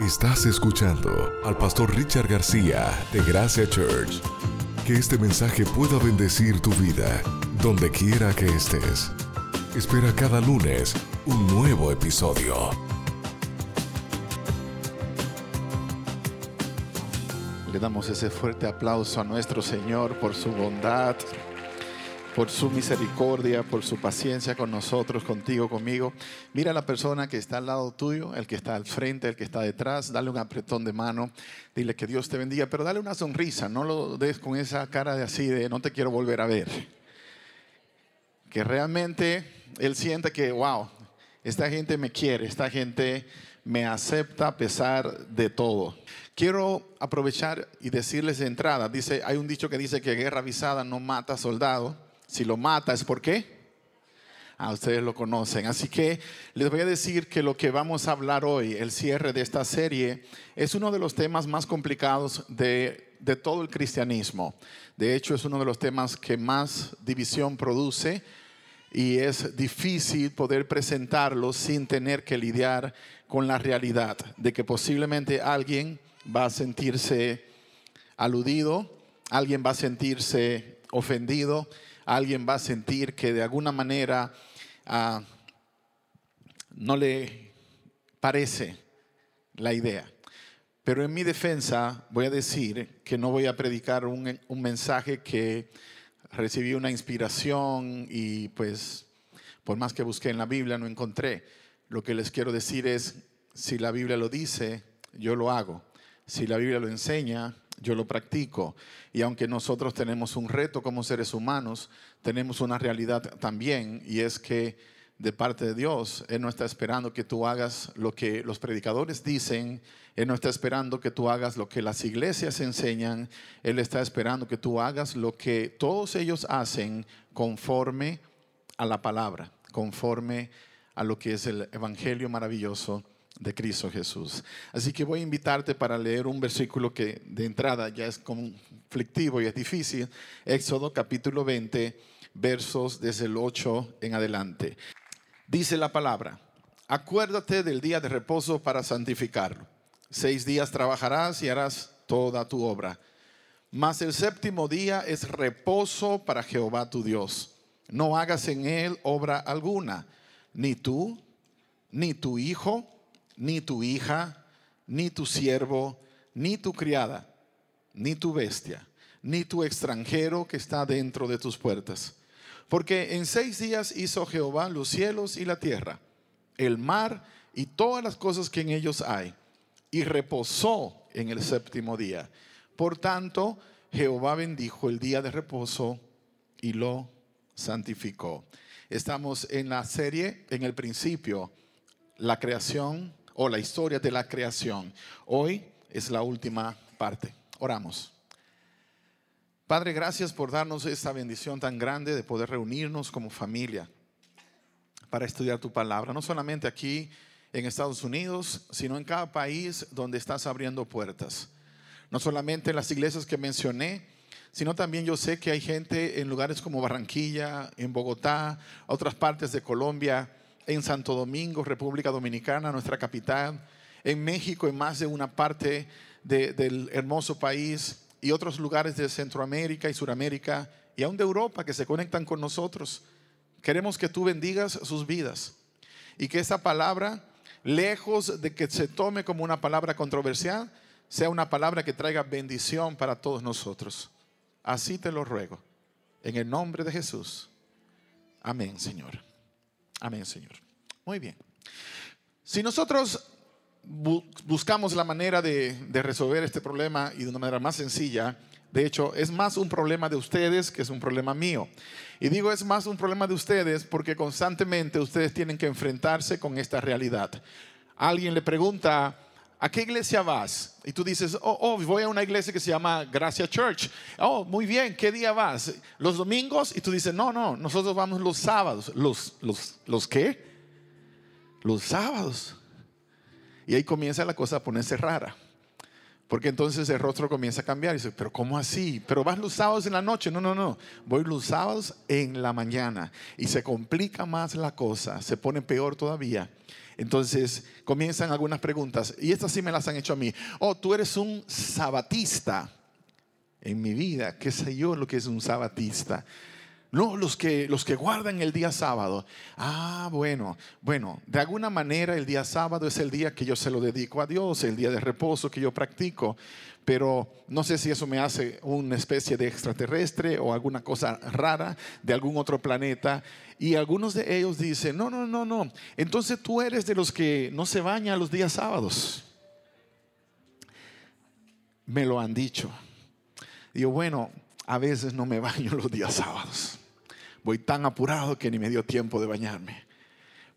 Estás escuchando al pastor Richard García de Gracia Church. Que este mensaje pueda bendecir tu vida, donde quiera que estés. Espera cada lunes un nuevo episodio. Le damos ese fuerte aplauso a nuestro Señor por su bondad, por su misericordia, por su paciencia con nosotros, contigo, conmigo. Mira a la persona que está al lado tuyo, el que está al frente, el que está detrás, dale un apretón de mano, dile que Dios te bendiga, pero dale una sonrisa, no lo des con esa cara de así de no te quiero volver a ver. Que realmente él siente que, wow, esta gente me quiere, esta gente me acepta a pesar de todo. Quiero aprovechar y decirles de entrada, dice, hay un dicho que dice que guerra avisada no mata soldado si lo mata, ¿es por qué? Ah, ustedes lo conocen. Así que les voy a decir que lo que vamos a hablar hoy, el cierre de esta serie, es uno de los temas más complicados de, de todo el cristianismo. De hecho, es uno de los temas que más división produce y es difícil poder presentarlo sin tener que lidiar con la realidad de que posiblemente alguien va a sentirse aludido, alguien va a sentirse ofendido alguien va a sentir que de alguna manera ah, no le parece la idea. Pero en mi defensa voy a decir que no voy a predicar un, un mensaje que recibí una inspiración y pues por más que busqué en la Biblia no encontré. Lo que les quiero decir es, si la Biblia lo dice, yo lo hago. Si la Biblia lo enseña, yo lo practico. Y aunque nosotros tenemos un reto como seres humanos, tenemos una realidad también y es que de parte de Dios, Él no está esperando que tú hagas lo que los predicadores dicen, Él no está esperando que tú hagas lo que las iglesias enseñan, Él está esperando que tú hagas lo que todos ellos hacen conforme a la palabra, conforme a lo que es el Evangelio maravilloso de Cristo Jesús. Así que voy a invitarte para leer un versículo que de entrada ya es conflictivo y es difícil. Éxodo capítulo 20, versos desde el 8 en adelante. Dice la palabra, acuérdate del día de reposo para santificarlo. Seis días trabajarás y harás toda tu obra. Mas el séptimo día es reposo para Jehová tu Dios. No hagas en él obra alguna, ni tú, ni tu hijo, ni tu hija, ni tu siervo, ni tu criada, ni tu bestia, ni tu extranjero que está dentro de tus puertas. Porque en seis días hizo Jehová los cielos y la tierra, el mar y todas las cosas que en ellos hay, y reposó en el séptimo día. Por tanto, Jehová bendijo el día de reposo y lo santificó. Estamos en la serie, en el principio, la creación, o la historia de la creación. Hoy es la última parte. Oramos. Padre, gracias por darnos esta bendición tan grande de poder reunirnos como familia para estudiar tu palabra, no solamente aquí en Estados Unidos, sino en cada país donde estás abriendo puertas. No solamente en las iglesias que mencioné, sino también yo sé que hay gente en lugares como Barranquilla, en Bogotá, otras partes de Colombia, en Santo Domingo, República Dominicana, nuestra capital, en México, en más de una parte del hermoso país y otros lugares de Centroamérica y Suramérica y aún de Europa que se conectan con nosotros. Queremos que tú bendigas sus vidas y que esa palabra, lejos de que se tome como una palabra controversial, sea una palabra que traiga bendición para todos nosotros. Así te lo ruego. En el nombre de Jesús. Amén, Señor. Amén, Señor. Muy bien. Si nosotros buscamos la manera de, resolver este problema y de una manera más sencilla, de hecho, es más un problema de ustedes que es un problema mío. Y digo es más un problema de ustedes porque constantemente ustedes tienen que enfrentarse con esta realidad. Alguien le pregunta, ¿a qué iglesia vas? Y tú dices, oh, oh, voy a una iglesia que se llama Gracia Church. Oh, muy bien, ¿qué día vas? ¿Los domingos? Y tú dices, no, no, nosotros vamos los sábados. ¿Los, los, los qué? Los sábados. Y ahí comienza la cosa a ponerse rara. Porque entonces el rostro comienza a cambiar y dice, pero ¿cómo así? ¿Pero vas los sábados en la noche? No, no, no. Voy los sábados en la mañana. Y se complica más la cosa, se pone peor todavía. Entonces comienzan algunas preguntas. Y estas sí me las han hecho a mí. Oh, tú eres un sabatista. En mi vida, ¿qué sé yo lo que es un sabatista? No, los que, los que guardan el día sábado. Ah, bueno, bueno, de alguna manera el día sábado es el día que yo se lo dedico a Dios, el día de reposo que yo practico, pero no sé si eso me hace una especie de extraterrestre o alguna cosa rara de algún otro planeta. Y algunos de ellos dicen, no, no, no, no, entonces tú eres de los que no se bañan los días sábados. Me lo han dicho. Digo, bueno, a veces no me baño los días sábados voy tan apurado que ni me dio tiempo de bañarme.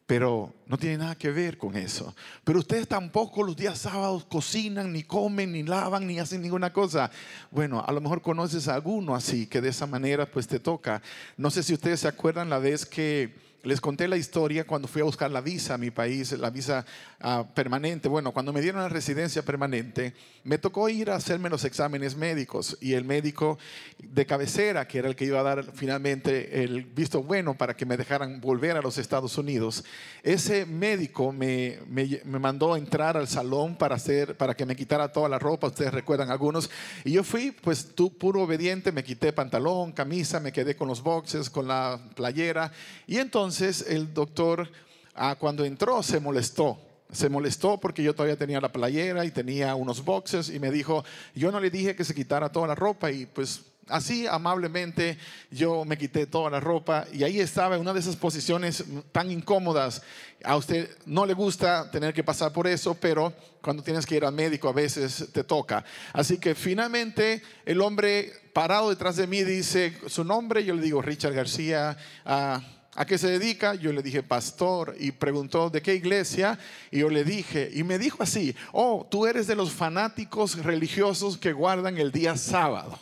Pero no tiene nada que ver con eso. Pero ustedes tampoco los días sábados cocinan, ni comen, ni lavan, ni hacen ninguna cosa. Bueno, a lo mejor conoces a alguno así, que de esa manera pues te toca. No sé si ustedes se acuerdan la vez que les conté la historia cuando fui a buscar la visa a mi país, la visa ah, permanente. Bueno, cuando me dieron la residencia permanente, me tocó ir a hacerme los exámenes médicos y el médico de cabecera, que era el que iba a dar finalmente el visto bueno para que me dejaran volver a los Estados Unidos, ese médico me, me, me mandó a entrar al salón para, hacer, para que me quitara toda la ropa, ustedes recuerdan algunos, y yo fui pues tú puro obediente, me quité pantalón, camisa, me quedé con los boxes, con la playera y entonces entonces el doctor, ah, cuando entró, se molestó. Se molestó porque yo todavía tenía la playera y tenía unos boxes y me dijo, yo no le dije que se quitara toda la ropa y pues así amablemente yo me quité toda la ropa y ahí estaba en una de esas posiciones tan incómodas. A usted no le gusta tener que pasar por eso, pero cuando tienes que ir al médico a veces te toca. Así que finalmente el hombre parado detrás de mí dice su nombre, yo le digo Richard García. Uh, ¿A qué se dedica? Yo le dije, pastor, y preguntó, ¿de qué iglesia? Y yo le dije, y me dijo así, oh, tú eres de los fanáticos religiosos que guardan el día sábado.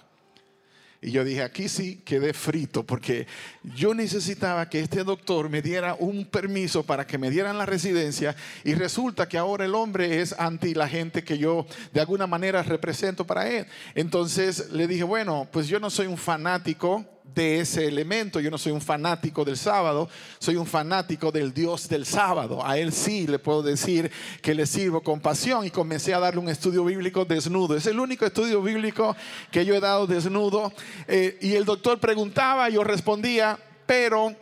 Y yo dije, aquí sí quedé frito porque yo necesitaba que este doctor me diera un permiso para que me dieran la residencia y resulta que ahora el hombre es anti la gente que yo de alguna manera represento para él. Entonces le dije, bueno, pues yo no soy un fanático de ese elemento. Yo no soy un fanático del sábado, soy un fanático del Dios del sábado. A él sí le puedo decir que le sirvo con pasión y comencé a darle un estudio bíblico desnudo. Es el único estudio bíblico que yo he dado desnudo. Eh, y el doctor preguntaba, yo respondía, pero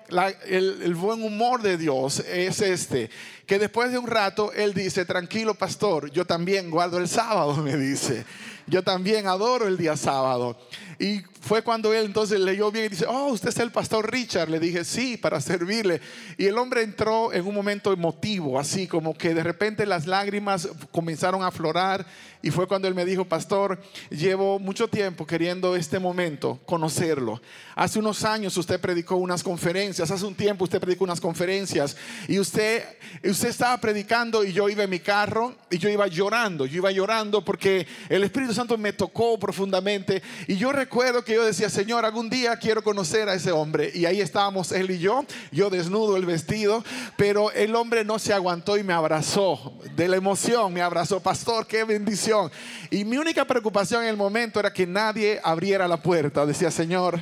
el, el, buen humor de Dios es este, que después de un rato Él dice, tranquilo pastor, yo también guardo el sábado, me dice, yo también adoro el día sábado. Y fue cuando él entonces leyó bien y dice, oh, usted es el pastor Richard. Le dije, sí, para servirle. Y el hombre entró en un momento emotivo, así como que de repente las lágrimas comenzaron a aflorar. Y fue cuando él me dijo, pastor, llevo mucho tiempo queriendo este momento, conocerlo. Hace unos años usted predicó unas conferencias, hace un tiempo usted predicó unas conferencias. Y usted, usted estaba predicando y yo iba en mi carro y yo iba llorando. Yo iba llorando porque el Espíritu Santo me tocó profundamente. Y yo recuerdo que yo decía, Señor, algún día quiero conocer a ese hombre. Y ahí estábamos él y yo, yo desnudo el vestido, pero el hombre no se aguantó y me abrazó de la emoción, me abrazó, pastor, qué bendición. Y mi única preocupación en el momento era que nadie abriera la puerta. Decía, Señor,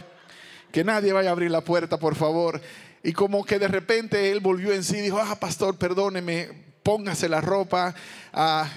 que nadie vaya a abrir la puerta, por favor. Y como que de repente él volvió en sí y dijo, ah, pastor, perdóneme, póngase la ropa. Ah,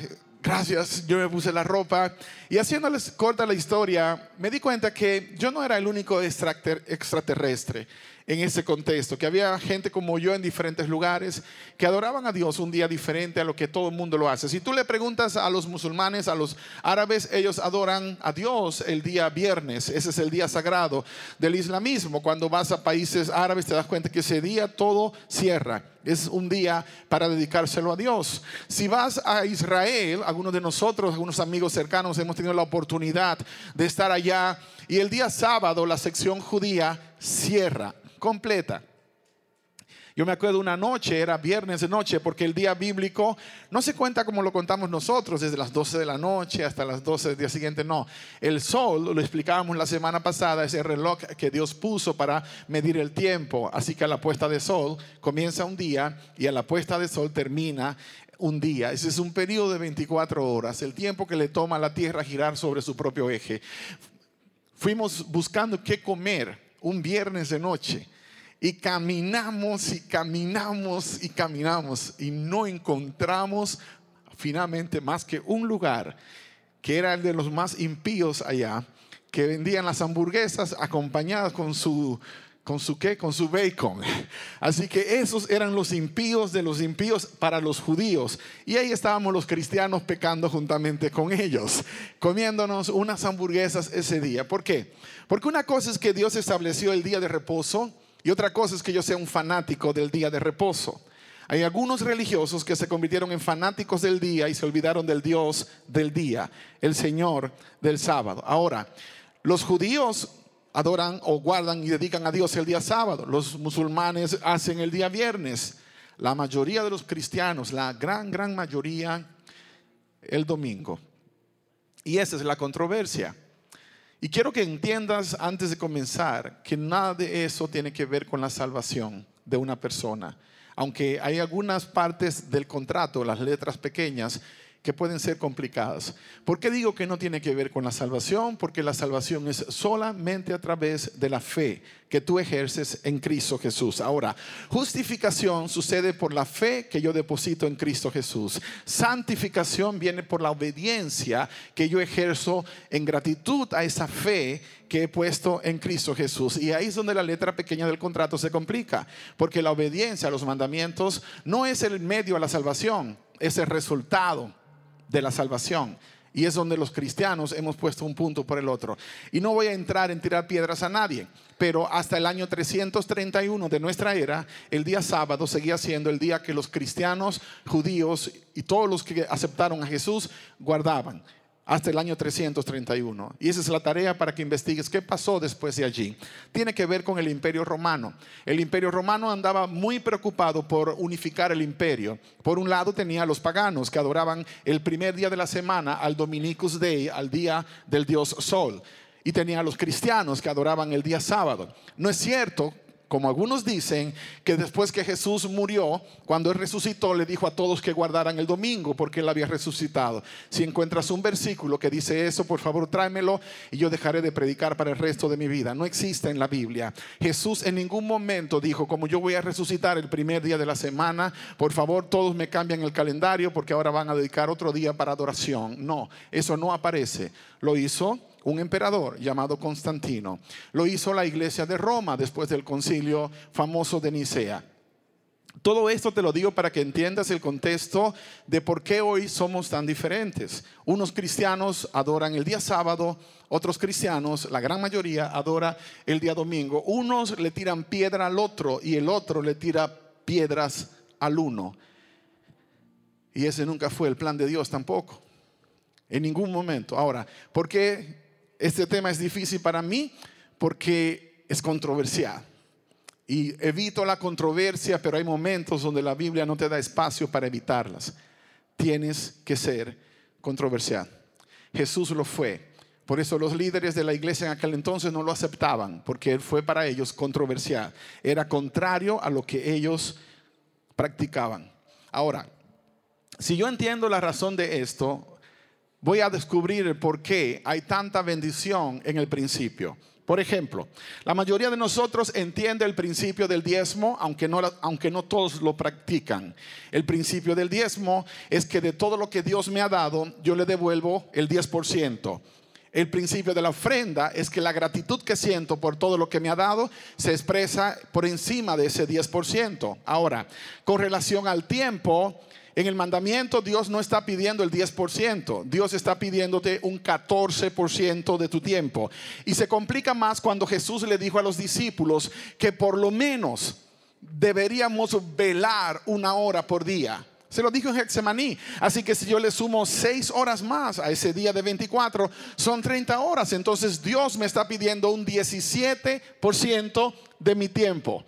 gracias, yo me puse la ropa. Y haciéndoles corta la historia, me di cuenta que yo no era el único extraterrestre en ese contexto, que había gente como yo en diferentes lugares que adoraban a Dios un día diferente a lo que todo el mundo lo hace. Si tú le preguntas a los musulmanes, a los árabes, ellos adoran a Dios el día viernes, ese es el día sagrado del islamismo. Cuando vas a países árabes te das cuenta que ese día todo cierra. Es un día para dedicárselo a Dios. Si vas a Israel, algunos de nosotros, algunos amigos cercanos, hemos tenido la oportunidad de estar allá y el día sábado la sección judía cierra completa. Yo me acuerdo una noche, era viernes de noche, porque el día bíblico no se cuenta como lo contamos nosotros, desde las 12 de la noche hasta las 12 del día siguiente, no. El sol, lo explicábamos la semana pasada, es el reloj que Dios puso para medir el tiempo. Así que a la puesta de sol comienza un día y a la puesta de sol termina un día. Ese es un periodo de 24 horas, el tiempo que le toma a la Tierra girar sobre su propio eje. Fuimos buscando qué comer un viernes de noche y caminamos y caminamos y caminamos y no encontramos finalmente más que un lugar que era el de los más impíos allá, que vendían las hamburguesas acompañadas con su con su qué, con su bacon. Así que esos eran los impíos de los impíos para los judíos. Y ahí estábamos los cristianos pecando juntamente con ellos, comiéndonos unas hamburguesas ese día. ¿Por qué? Porque una cosa es que Dios estableció el día de reposo y otra cosa es que yo sea un fanático del día de reposo. Hay algunos religiosos que se convirtieron en fanáticos del día y se olvidaron del Dios del día, el Señor del sábado. Ahora, los judíos adoran o guardan y dedican a Dios el día sábado. Los musulmanes hacen el día viernes. La mayoría de los cristianos, la gran, gran mayoría, el domingo. Y esa es la controversia. Y quiero que entiendas antes de comenzar que nada de eso tiene que ver con la salvación de una persona. Aunque hay algunas partes del contrato, las letras pequeñas, que pueden ser complicadas. ¿Por qué digo que no tiene que ver con la salvación? Porque la salvación es solamente a través de la fe que tú ejerces en Cristo Jesús. Ahora, justificación sucede por la fe que yo deposito en Cristo Jesús. Santificación viene por la obediencia que yo ejerzo en gratitud a esa fe que he puesto en Cristo Jesús. Y ahí es donde la letra pequeña del contrato se complica, porque la obediencia a los mandamientos no es el medio a la salvación, es el resultado de la salvación. Y es donde los cristianos hemos puesto un punto por el otro. Y no voy a entrar en tirar piedras a nadie, pero hasta el año 331 de nuestra era, el día sábado seguía siendo el día que los cristianos, judíos y todos los que aceptaron a Jesús guardaban hasta el año 331. Y esa es la tarea para que investigues qué pasó después de allí. Tiene que ver con el imperio romano. El imperio romano andaba muy preocupado por unificar el imperio. Por un lado tenía a los paganos que adoraban el primer día de la semana al Dominicus Dei, al día del dios Sol. Y tenía a los cristianos que adoraban el día sábado. No es cierto como algunos dicen, que después que Jesús murió, cuando Él resucitó, le dijo a todos que guardaran el domingo porque Él había resucitado. Si encuentras un versículo que dice eso, por favor tráemelo y yo dejaré de predicar para el resto de mi vida. No existe en la Biblia. Jesús en ningún momento dijo, como yo voy a resucitar el primer día de la semana, por favor todos me cambian el calendario porque ahora van a dedicar otro día para adoración. No, eso no aparece. Lo hizo un emperador llamado Constantino. Lo hizo la iglesia de Roma después del concilio famoso de Nicea. Todo esto te lo digo para que entiendas el contexto de por qué hoy somos tan diferentes. Unos cristianos adoran el día sábado, otros cristianos, la gran mayoría, adora el día domingo. Unos le tiran piedra al otro y el otro le tira piedras al uno. Y ese nunca fue el plan de Dios tampoco. En ningún momento. Ahora, ¿por qué este tema es difícil para mí porque es controversial. Y evito la controversia, pero hay momentos donde la Biblia no te da espacio para evitarlas. Tienes que ser controversial. Jesús lo fue. Por eso los líderes de la iglesia en aquel entonces no lo aceptaban, porque él fue para ellos controversial. Era contrario a lo que ellos practicaban. Ahora, si yo entiendo la razón de esto, voy a descubrir por qué hay tanta bendición en el principio. Por ejemplo, la mayoría de nosotros entiende el principio del diezmo, aunque no, todos lo practican. El principio del diezmo es que de todo lo que Dios me ha dado, yo le devuelvo el 10%. El principio de la ofrenda es que la gratitud que siento por todo lo que me ha dado se expresa por encima de ese 10%. Ahora, con relación al tiempo, en el mandamiento Dios no está pidiendo el 10%, Dios está pidiéndote un 14% de tu tiempo. Y se complica más cuando Jesús le dijo a los discípulos que por lo menos deberíamos velar una hora por día. Se lo dijo en Getsemaní. Así que si yo le sumo seis horas más a ese día de 24, son 30 horas. Entonces Dios me está pidiendo un 17% de mi tiempo.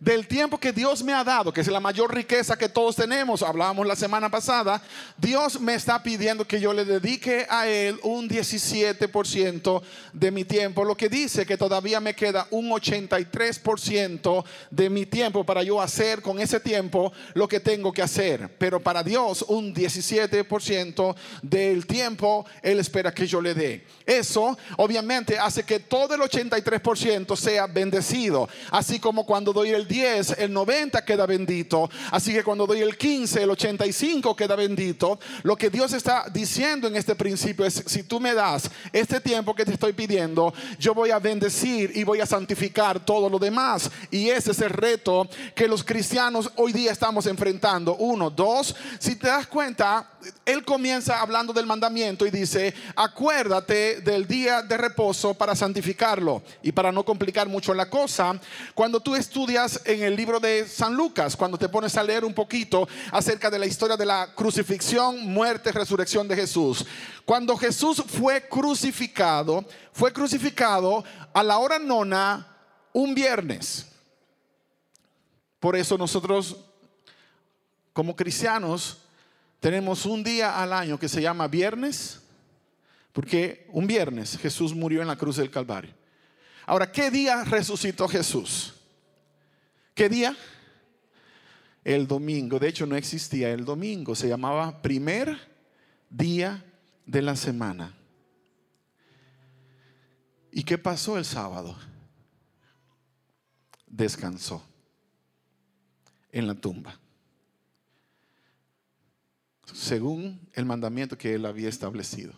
Del tiempo que Dios me ha dado, que es la mayor riqueza que todos tenemos, hablábamos la semana pasada, Dios me está pidiendo que yo le dedique a Él un 17% de mi tiempo, lo que dice que todavía me queda un 83% de mi tiempo para yo hacer con ese tiempo lo que tengo que hacer. Pero para Dios un 17% del tiempo Él espera que yo le dé. Eso obviamente hace que todo el 83% sea bendecido, así como cuando doy el 10, el 90 queda bendito. Así que cuando doy el 15, el 85 queda bendito. Lo que Dios está diciendo en este principio es, si tú me das este tiempo que te estoy pidiendo, yo voy a bendecir y voy a santificar todo lo demás. Y ese es el reto que los cristianos hoy día estamos enfrentando. Uno, dos, si te das cuenta, él comienza hablando del mandamiento y dice, acuérdate del día de reposo para santificarlo. Y para no complicar mucho la cosa, cuando tú estudias en el libro de San Lucas, cuando te pones a leer un poquito acerca de la historia de la crucifixión, muerte, resurrección de Jesús. Cuando Jesús fue crucificado, fue crucificado a la hora nona un viernes. Por eso nosotros, como cristianos, tenemos un día al año que se llama viernes, porque un viernes Jesús murió en la cruz del Calvario. Ahora, ¿qué día resucitó Jesús? ¿Qué día? El domingo. De hecho, no existía el domingo. Se llamaba primer día de la semana. ¿Y qué pasó el sábado? Descansó en la tumba según el mandamiento que él había establecido.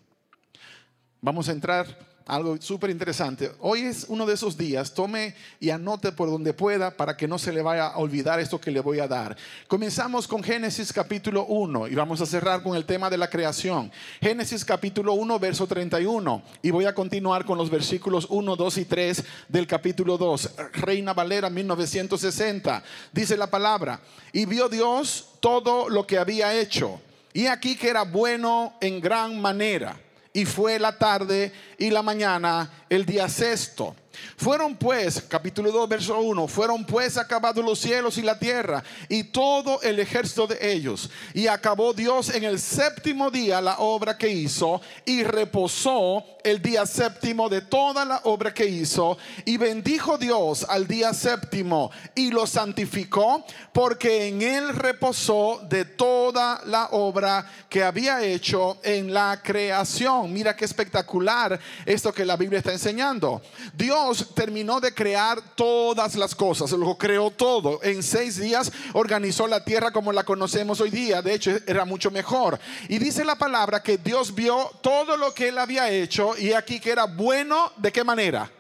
Vamos a entrar algo súper interesante. Hoy es uno de esos días. Tome y anote por donde pueda para que no se le vaya a olvidar esto que le voy a dar. Comenzamos con Génesis capítulo 1 y vamos a cerrar con el tema de la creación. Génesis capítulo 1, verso 31. Y voy a continuar con los versículos 1, 2 y 3 del capítulo 2. Reina Valera 1960. Dice la palabra. Y vio Dios todo lo que había hecho y aquí que era bueno en gran manera. Y fue la tarde y la mañana el día sexto. Fueron pues, capítulo 2, verso 1, fueron pues acabados los cielos y la tierra y todo el ejército de ellos. Y acabó Dios en el séptimo día la obra que hizo y reposó el día séptimo de toda la obra que hizo. Y bendijo Dios al día séptimo y lo santificó porque en él reposó de toda la obra que había hecho en la creación. Mira qué espectacular esto que la Biblia está enseñando. Dios terminó de crear todas las cosas, lo creó todo. En seis días organizó la tierra como la conocemos hoy día. De hecho, era mucho mejor. Y dice la palabra que Dios vio todo lo que él había hecho y aquí que era bueno, ¿de qué manera?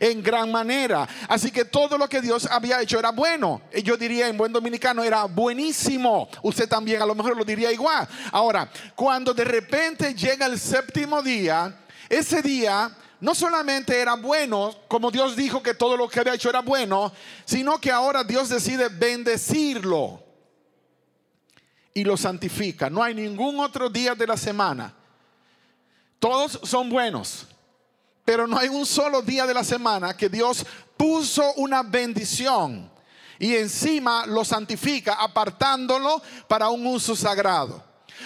en gran manera. Así que todo lo que Dios había hecho era bueno. Yo diría en buen dominicano era buenísimo. Usted también a lo mejor lo diría igual. Ahora, cuando de repente llega el séptimo día, ese día no solamente era bueno, como Dios dijo que todo lo que había hecho era bueno, sino que ahora Dios decide bendecirlo y lo santifica. No hay ningún otro día de la semana. Todos son buenos, pero no hay un solo día de la semana que Dios puso una bendición y encima lo santifica apartándolo para un uso sagrado.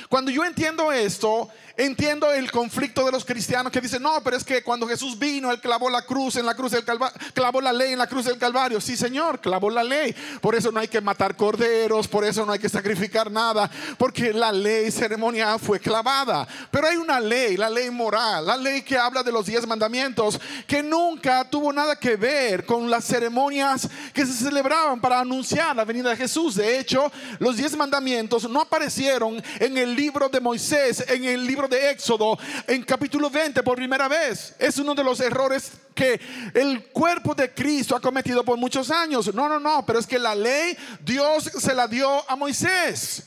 Cuando yo entiendo esto, Entiendo el conflicto de los cristianos que dicen, no, pero es que cuando Jesús vino, Él clavó la cruz en la cruz del Calvario, clavó la ley en la cruz del Calvario. Sí, Señor, clavó la ley. Por eso no hay que matar corderos, por eso no hay que sacrificar nada, porque la ley ceremonial fue clavada. Pero hay una ley, la ley moral, la ley que habla de los diez mandamientos, que nunca tuvo nada que ver con las ceremonias que se celebraban para anunciar la venida de Jesús. De hecho, los diez mandamientos no aparecieron en el libro de Moisés, en el libro de Éxodo, en capítulo 20 por primera vez. Es uno de los errores que el cuerpo de Cristo ha cometido por muchos años. No, no, no, pero es que la ley Dios se la dio a Moisés.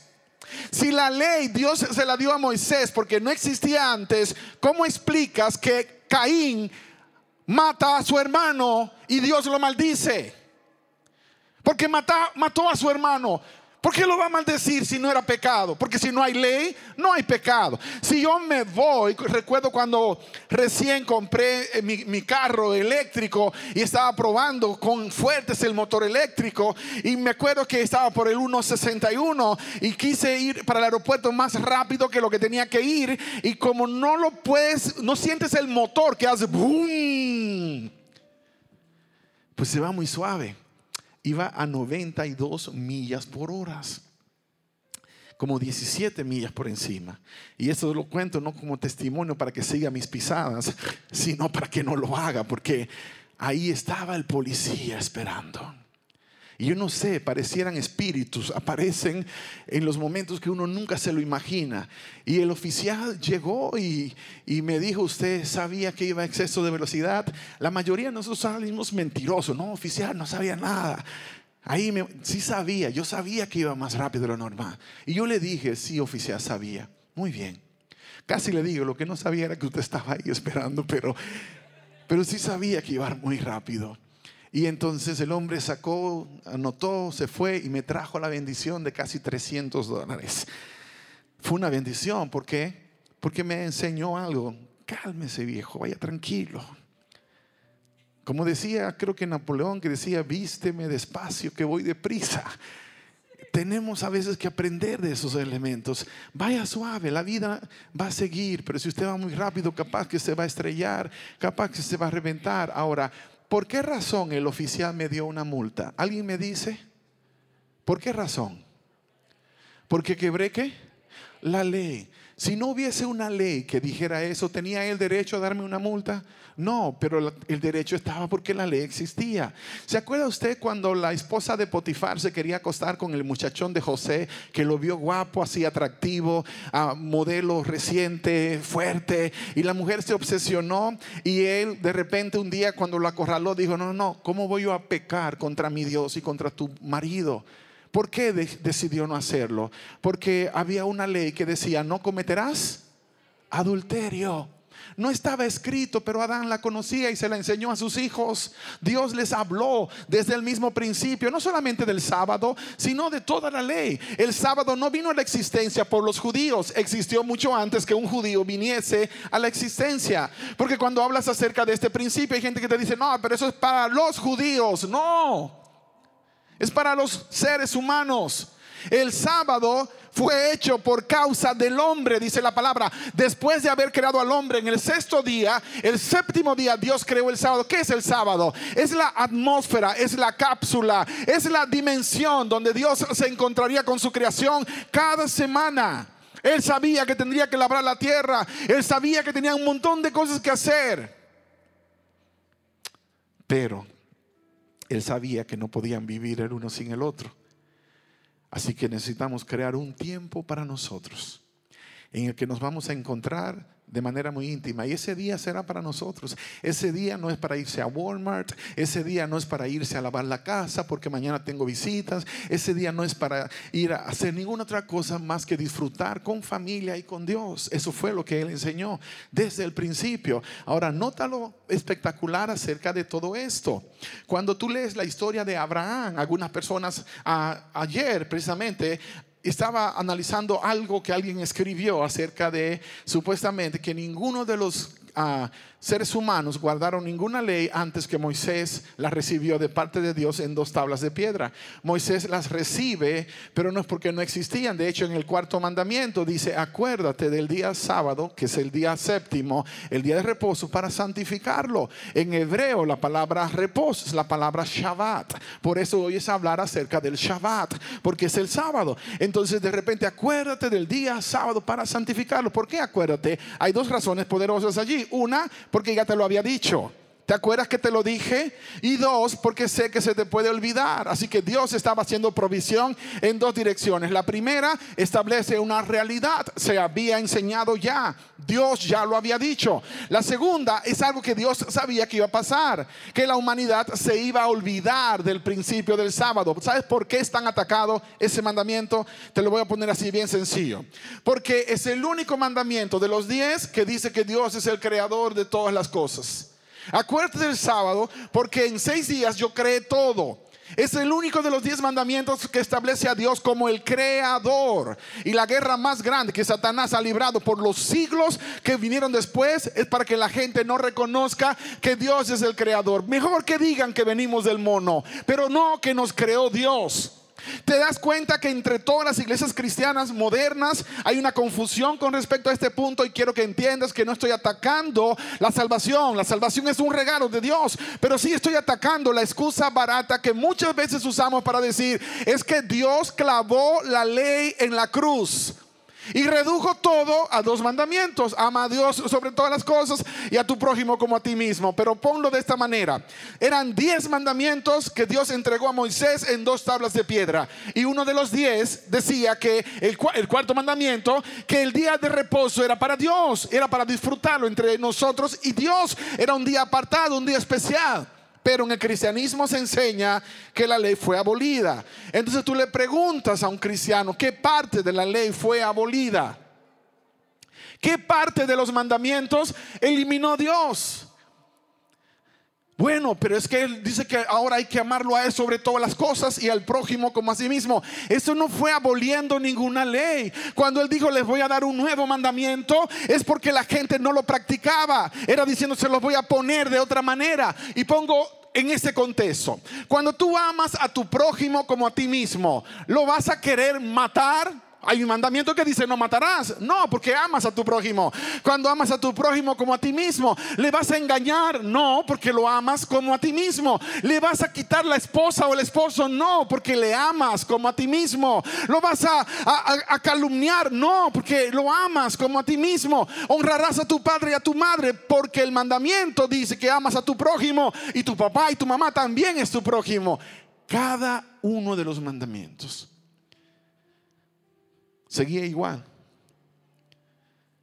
Si la ley Dios se la dio a Moisés porque no existía antes, ¿cómo explicas que Caín mata a su hermano y Dios lo maldice? Porque mata, mató a su hermano. ¿Por qué lo va a maldecir si no era pecado? Porque si no hay ley, no hay pecado. Si yo me voy, recuerdo cuando recién compré eh, mi, carro eléctrico y estaba probando con fuertes el motor eléctrico y me acuerdo que estaba por el 1.61 y quise ir para el aeropuerto más rápido que lo que tenía que ir y como no lo puedes, no sientes el motor que hace boom, pues se va muy suave iba a 92 millas por hora. Como 17 millas por encima. Y eso lo cuento no como testimonio para que siga mis pisadas, sino para que no lo haga, porque ahí estaba el policía esperando. Y yo no sé, parecieran espíritus, aparecen en los momentos que uno nunca se lo imagina. Y el oficial llegó y, me dijo, usted sabía que iba a exceso de velocidad. La mayoría de nosotros salimos mentirosos. No, oficial, no sabía nada. Ahí sí sabía, yo sabía que iba más rápido de lo normal. Y yo le dije, sí, oficial, sabía. Muy bien. Casi le digo, lo que no sabía era que usted estaba ahí esperando, pero, pero sí sabía que iba muy rápido. Y entonces el hombre sacó, anotó, se fue y me trajo la bendición de casi 300 dólares. Fue una bendición, ¿por qué? Porque me enseñó algo. Cálmese viejo, vaya tranquilo. Como decía, creo que Napoleón, que decía, vísteme despacio, que voy deprisa. Tenemos a veces que aprender de esos elementos. Vaya suave, la vida va a seguir, pero si usted va muy rápido, capaz que se va a estrellar, capaz que se va a reventar. Ahora, ¿por qué razón el oficial me dio una multa? ¿Alguien me dice? ¿Por qué razón? Porque quebré qué? La ley. Si no hubiese una ley que dijera eso, ¿tenía él derecho a darme una multa? No, pero el derecho estaba porque la ley existía. ¿Se acuerda usted cuando la esposa de Potifar se quería acostar con el muchachón de José, que lo vio guapo, así atractivo, modelo reciente, fuerte, y la mujer se obsesionó y él de repente un día cuando lo acorraló dijo, no, no, ¿cómo voy a pecar contra mi Dios y contra tu marido? ¿Por qué decidió no hacerlo? Porque había una ley que decía, no cometerás adulterio. No estaba escrito, pero Adán la conocía y se la enseñó a sus hijos. Dios les habló desde el mismo principio, no solamente del sábado, sino de toda la ley. El sábado no vino a la existencia por los judíos, existió mucho antes que un judío viniese a la existencia. Porque cuando hablas acerca de este principio, hay gente que te dice, no, pero eso es para los judíos. No, es para los seres humanos. El sábado fue hecho por causa del hombre, dice la palabra. Después de haber creado al hombre en el sexto día, el séptimo día Dios creó el sábado. ¿Qué es el sábado? Es la atmósfera, es la cápsula, es la dimensión donde Dios se encontraría con su creación cada semana. Él sabía que tendría que labrar la tierra, él sabía que tenía un montón de cosas que hacer. Pero él sabía que no podían vivir el uno sin el otro. Así que necesitamos crear un tiempo para nosotros en el que nos vamos a encontrar de manera muy íntima. Y ese día será para nosotros. Ese día no es para irse a Walmart. Ese día no es para irse a lavar la casa porque mañana tengo visitas. Ese día no es para ir a hacer ninguna otra cosa más que disfrutar con familia y con Dios. Eso fue lo que Él enseñó desde el principio. Ahora, nota lo espectacular acerca de todo esto. Cuando tú lees la historia de Abraham, algunas personas ayer precisamente estaba analizando algo que alguien escribió acerca de supuestamente que ninguno de los ah, seres humanos guardaron ninguna ley antes que Moisés la recibió de parte de Dios en dos tablas de piedra. Moisés las recibe, pero no es porque no existían. De hecho, en el cuarto mandamiento dice, acuérdate del día sábado, que es el día séptimo, el día de reposo, para santificarlo. En hebreo la palabra reposo es la palabra Shabbat. Por eso hoy es hablar acerca del Shabbat, porque es el sábado. Entonces, de repente, acuérdate del día sábado para santificarlo. ¿Por qué acuérdate? Hay dos razones poderosas allí. Una, porque ya te lo había dicho. ¿Te acuerdas que te lo dije? Y dos, porque sé que se te puede olvidar. Así que Dios estaba haciendo provisión en dos direcciones. La primera establece una realidad. Se había enseñado ya. Dios ya lo había dicho. La segunda es algo que Dios sabía que iba a pasar. Que la humanidad se iba a olvidar del principio del sábado. ¿Sabes por qué es tan atacado ese mandamiento? Te lo voy a poner así bien sencillo. Porque es el único mandamiento de los diez que dice que Dios es el creador de todas las cosas. Acuérdate del sábado porque en seis días yo creé todo. Es el único de los diez mandamientos que establece a Dios como el creador. Y la guerra más grande que Satanás ha librado por los siglos que vinieron después es para que la gente no reconozca que Dios es el creador. Mejor que digan que venimos del mono, pero no que nos creó Dios. Te das cuenta que entre todas las iglesias cristianas modernas hay una confusión con respecto a este punto y quiero que entiendas que no estoy atacando la salvación. La salvación es un regalo de Dios, pero sí estoy atacando la excusa barata que muchas veces usamos para decir es que Dios clavó la ley en la cruz. Y redujo todo a dos mandamientos. Ama a Dios sobre todas las cosas y a tu prójimo como a ti mismo. Pero ponlo de esta manera. Eran diez mandamientos que Dios entregó a Moisés en dos tablas de piedra. Y uno de los diez decía que el, el cuarto mandamiento, que el día de reposo era para Dios, era para disfrutarlo entre nosotros y Dios. Era un día apartado, un día especial. Pero en el cristianismo se enseña que la ley fue abolida. Entonces tú le preguntas a un cristiano, ¿qué parte de la ley fue abolida? ¿Qué parte de los mandamientos eliminó Dios? Bueno, pero es que él dice que ahora hay que amarlo a él sobre todas las cosas y al prójimo como a sí mismo. Eso no fue aboliendo ninguna ley. Cuando él dijo les voy a dar un nuevo mandamiento, es porque la gente no lo practicaba. Era diciendo se los voy a poner de otra manera. Y pongo en ese contexto. Cuando tú amas a tu prójimo como a ti mismo, ¿lo vas a querer matar? Hay un mandamiento que dice no matarás. No, porque amas a tu prójimo. Cuando amas a tu prójimo como a ti mismo, ¿le vas a engañar? No, porque lo amas como a ti mismo. ¿Le vas a quitar la esposa o el esposo? No, porque le amas como a ti mismo. ¿Lo vas a, a, calumniar? No, porque lo amas como a ti mismo. Honrarás a tu padre y a tu madre, porque el mandamiento dice que amas a tu prójimo y tu papá y tu mamá también es tu prójimo. Cada uno de los mandamientos seguía igual.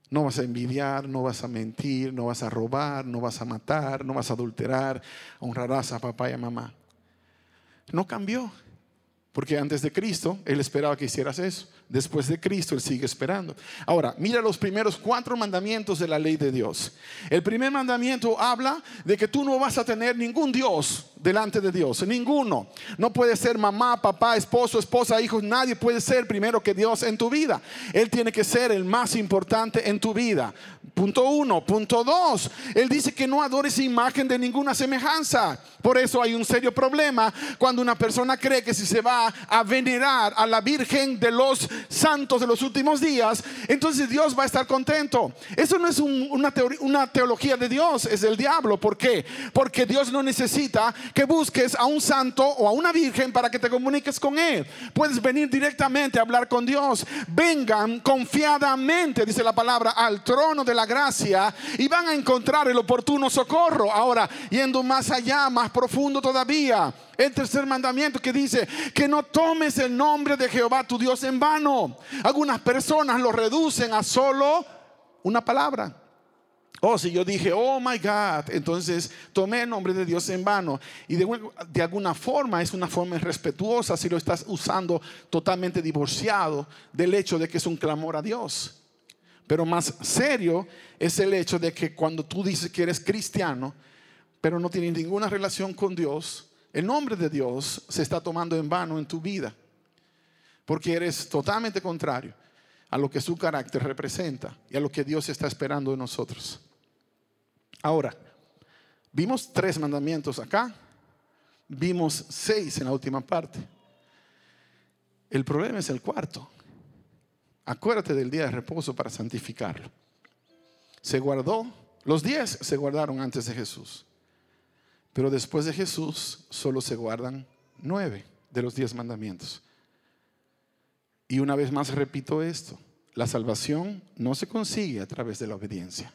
No vas a envidiar, no vas a mentir, no vas a robar, no vas a matar, no vas a adulterar, honrarás a papá y a mamá. No cambió, porque antes de Cristo Él esperaba que hicieras eso. Después de Cristo Él sigue esperando. Ahora, mira los primeros cuatro mandamientos de la ley de Dios. El primer mandamiento habla de que tú no vas a tener ningún Dios delante de Dios, ninguno. No puede ser mamá, papá, esposo, esposa, hijos, nadie puede ser primero que Dios en tu vida. Él tiene que ser el más importante en tu vida. Punto uno. Punto dos. Él dice que no adores imagen de ninguna semejanza. Por eso hay un serio problema cuando una persona cree que si se va a venerar a la Virgen de los santos de los últimos días, entonces Dios va a estar contento. Eso no es una, una teología de Dios, es del diablo. ¿Por qué? Porque Dios no necesita que busques a un santo o a una virgen para que te comuniques con Él. Puedes venir directamente a hablar con Dios. Vengan confiadamente, dice la palabra, al trono de la gracia y van a encontrar el oportuno socorro. Ahora, yendo más allá, más profundo todavía. El tercer mandamiento que dice que no tomes el nombre de Jehová tu Dios en vano. Algunas personas lo reducen a solo una palabra. Oh, si yo dije, oh my God, entonces tomé el nombre de Dios en vano. Y de, de, alguna forma es una forma irrespetuosa si lo estás usando totalmente divorciado del hecho de que es un clamor a Dios. Pero más serio es el hecho de que cuando tú dices que eres cristiano, pero no tienes ninguna relación con Dios, el nombre de Dios se está tomando en vano en tu vida, porque eres totalmente contrario a lo que su carácter representa y a lo que Dios está esperando de nosotros. Ahora, vimos tres mandamientos acá, vimos seis en la última parte. El problema es el cuarto. Acuérdate del día de reposo para santificarlo. Se guardó, los diez se guardaron antes de Jesús. Pero después de Jesús solo se guardan nueve de los diez mandamientos. Y una vez más repito esto, la salvación no se consigue a través de la obediencia.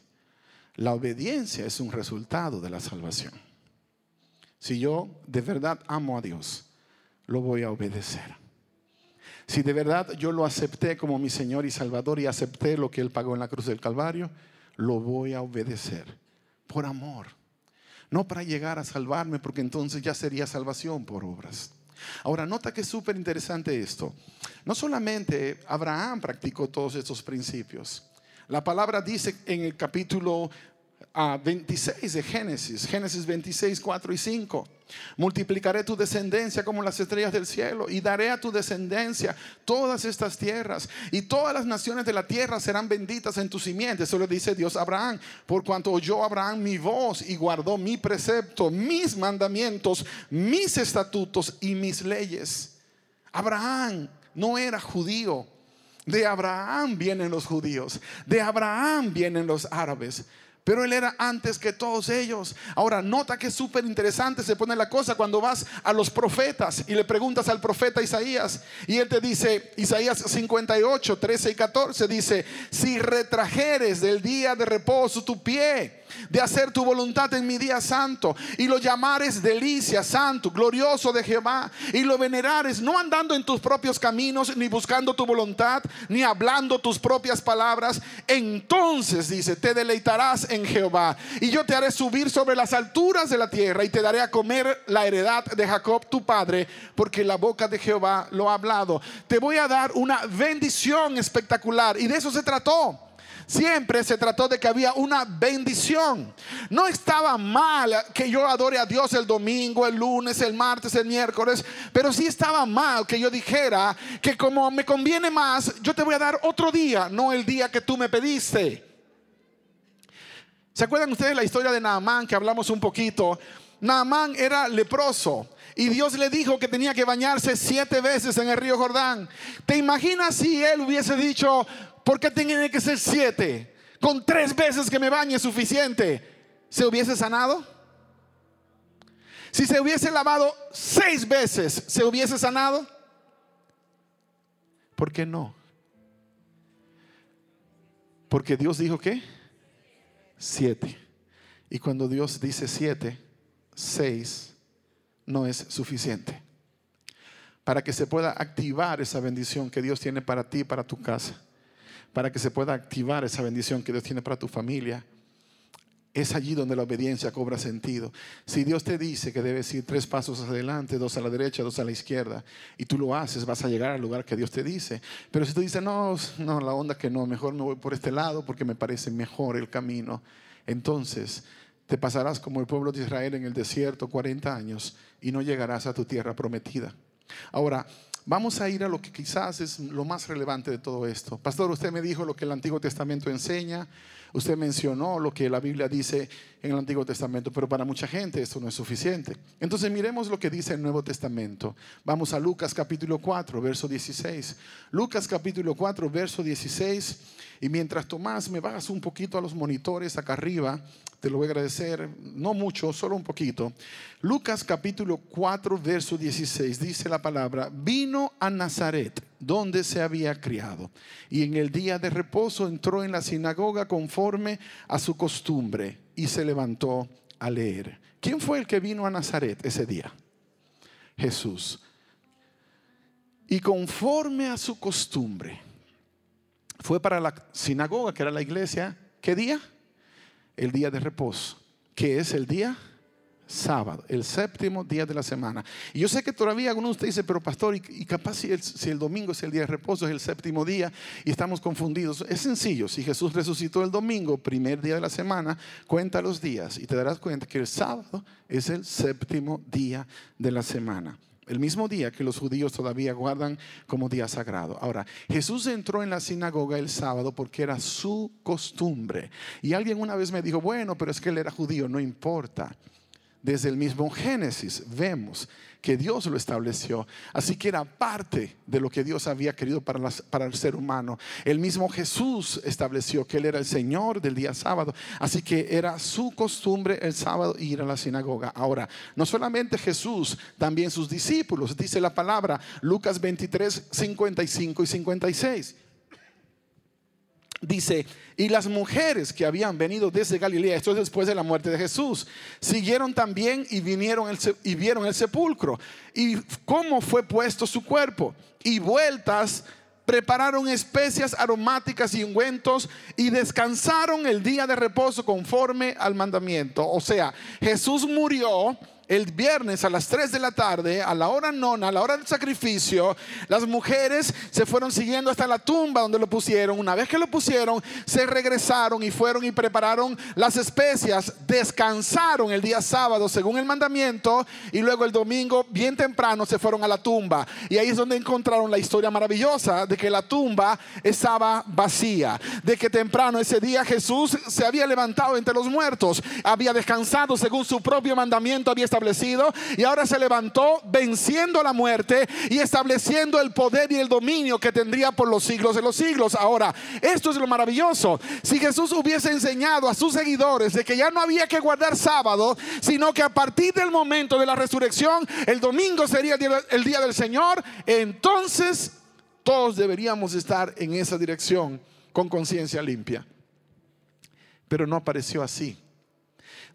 La obediencia es un resultado de la salvación. Si yo de verdad amo a Dios, lo voy a obedecer. Si de verdad yo lo acepté como mi Señor y Salvador y acepté lo que Él pagó en la cruz del Calvario, lo voy a obedecer por amor no para llegar a salvarme, porque entonces ya sería salvación por obras. Ahora, nota que es súper interesante esto. No solamente Abraham practicó todos estos principios. La palabra dice en el capítulo a 26 de Génesis, Génesis 26, 4 y 5. Multiplicaré tu descendencia como las estrellas del cielo y daré a tu descendencia todas estas tierras y todas las naciones de la tierra serán benditas en tu simiente. Eso le dice Dios a Abraham, por cuanto oyó Abraham mi voz y guardó mi precepto, mis mandamientos, mis estatutos y mis leyes. Abraham no era judío. De Abraham vienen los judíos, de Abraham vienen los árabes. Pero él era antes que todos ellos. Ahora, nota que es súper interesante se pone la cosa cuando vas a los profetas y le preguntas al profeta Isaías. Y él te dice, Isaías 58, 13 y 14, dice, si retrajeres del día de reposo tu pie de hacer tu voluntad en mi día santo y lo llamares delicia, santo, glorioso de Jehová y lo venerares, no andando en tus propios caminos, ni buscando tu voluntad, ni hablando tus propias palabras, entonces dice, te deleitarás en Jehová y yo te haré subir sobre las alturas de la tierra y te daré a comer la heredad de Jacob tu padre, porque la boca de Jehová lo ha hablado. Te voy a dar una bendición espectacular y de eso se trató. Siempre se trató de que había una bendición. No estaba mal que yo adore a Dios el domingo, el lunes, el martes, el miércoles, pero sí estaba mal que yo dijera que como me conviene más, yo te voy a dar otro día, no el día que tú me pediste. ¿Se acuerdan ustedes la historia de Naamán que hablamos un poquito? Naamán era leproso. Y Dios le dijo que tenía que bañarse siete veces en el río Jordán. ¿Te imaginas si él hubiese dicho, ¿Por qué tiene que ser siete? Con tres veces que me bañe es suficiente. ¿Se hubiese sanado? Si se hubiese lavado seis veces, ¿se hubiese sanado? ¿Por qué no? Porque Dios dijo que siete. Y cuando Dios dice siete, seis no es suficiente. Para que se pueda activar esa bendición que Dios tiene para ti y para tu casa para que se pueda activar esa bendición que Dios tiene para tu familia. Es allí donde la obediencia cobra sentido. Si Dios te dice que debes ir tres pasos adelante, dos a la derecha, dos a la izquierda, y tú lo haces, vas a llegar al lugar que Dios te dice. Pero si tú dices, no, no, la onda que no, mejor me voy por este lado porque me parece mejor el camino, entonces te pasarás como el pueblo de Israel en el desierto 40 años y no llegarás a tu tierra prometida. Ahora, Vamos a ir a lo que quizás es lo más relevante de todo esto. Pastor, usted me dijo lo que el Antiguo Testamento enseña, usted mencionó lo que la Biblia dice en el Antiguo Testamento, pero para mucha gente esto no es suficiente. Entonces miremos lo que dice el Nuevo Testamento. Vamos a Lucas capítulo 4, verso 16. Lucas capítulo 4, verso 16. Y mientras Tomás me bajas un poquito a los monitores acá arriba, te lo voy a agradecer, no mucho, solo un poquito. Lucas capítulo 4, verso 16 dice la palabra, vino a Nazaret, donde se había criado, y en el día de reposo entró en la sinagoga conforme a su costumbre y se levantó a leer. ¿Quién fue el que vino a Nazaret ese día? Jesús. Y conforme a su costumbre, fue para la sinagoga, que era la iglesia, ¿qué día? El día de reposo, que es el día sábado, el séptimo día de la semana. Y yo sé que todavía algunos ustedes dicen, pero pastor, y, capaz el, si el, domingo es el día de reposo, es el séptimo día, y estamos confundidos. Es sencillo, si Jesús resucitó el domingo, primer día de la semana, cuenta los días y te darás cuenta que el sábado es el séptimo día de la semana el mismo día que los judíos todavía guardan como día sagrado. Ahora, Jesús entró en la sinagoga el sábado porque era su costumbre. Y alguien una vez me dijo, bueno, pero es que él era judío, no importa. Desde el mismo Génesis vemos que Dios lo estableció. Así que era parte de lo que Dios había querido para, para, el ser humano. El mismo Jesús estableció que Él era el Señor del día sábado. Así que era su costumbre el sábado ir a la sinagoga. Ahora, no solamente Jesús, también sus discípulos. Dice la palabra Lucas 23, 55 y 56. Dice, y las mujeres que habían venido desde Galilea, esto es después de la muerte de Jesús, siguieron también y vinieron y vieron el sepulcro y cómo fue puesto su cuerpo. Y vueltas prepararon especias aromáticas y ungüentos y descansaron el día de reposo conforme al mandamiento. O sea, Jesús murió el viernes a las 3 de la tarde, a la hora nona, a la hora del sacrificio, las mujeres se fueron siguiendo hasta la tumba donde lo pusieron. Una vez que lo pusieron, se regresaron y fueron y prepararon las especias, descansaron el día sábado según el mandamiento y luego el domingo bien temprano se fueron a la tumba. Y ahí es donde encontraron la historia maravillosa de que la tumba estaba vacía, de que temprano ese día Jesús se había levantado entre los muertos, había descansado según su propio mandamiento, había y ahora se levantó venciendo la muerte y estableciendo el poder y el dominio que tendría por los siglos de los siglos. Ahora, esto es lo maravilloso. Si Jesús hubiese enseñado a sus seguidores de que ya no había que guardar sábado, sino que a partir del momento de la resurrección, el domingo sería el día, el día del Señor, entonces todos deberíamos estar en esa dirección con conciencia limpia. Pero no apareció así.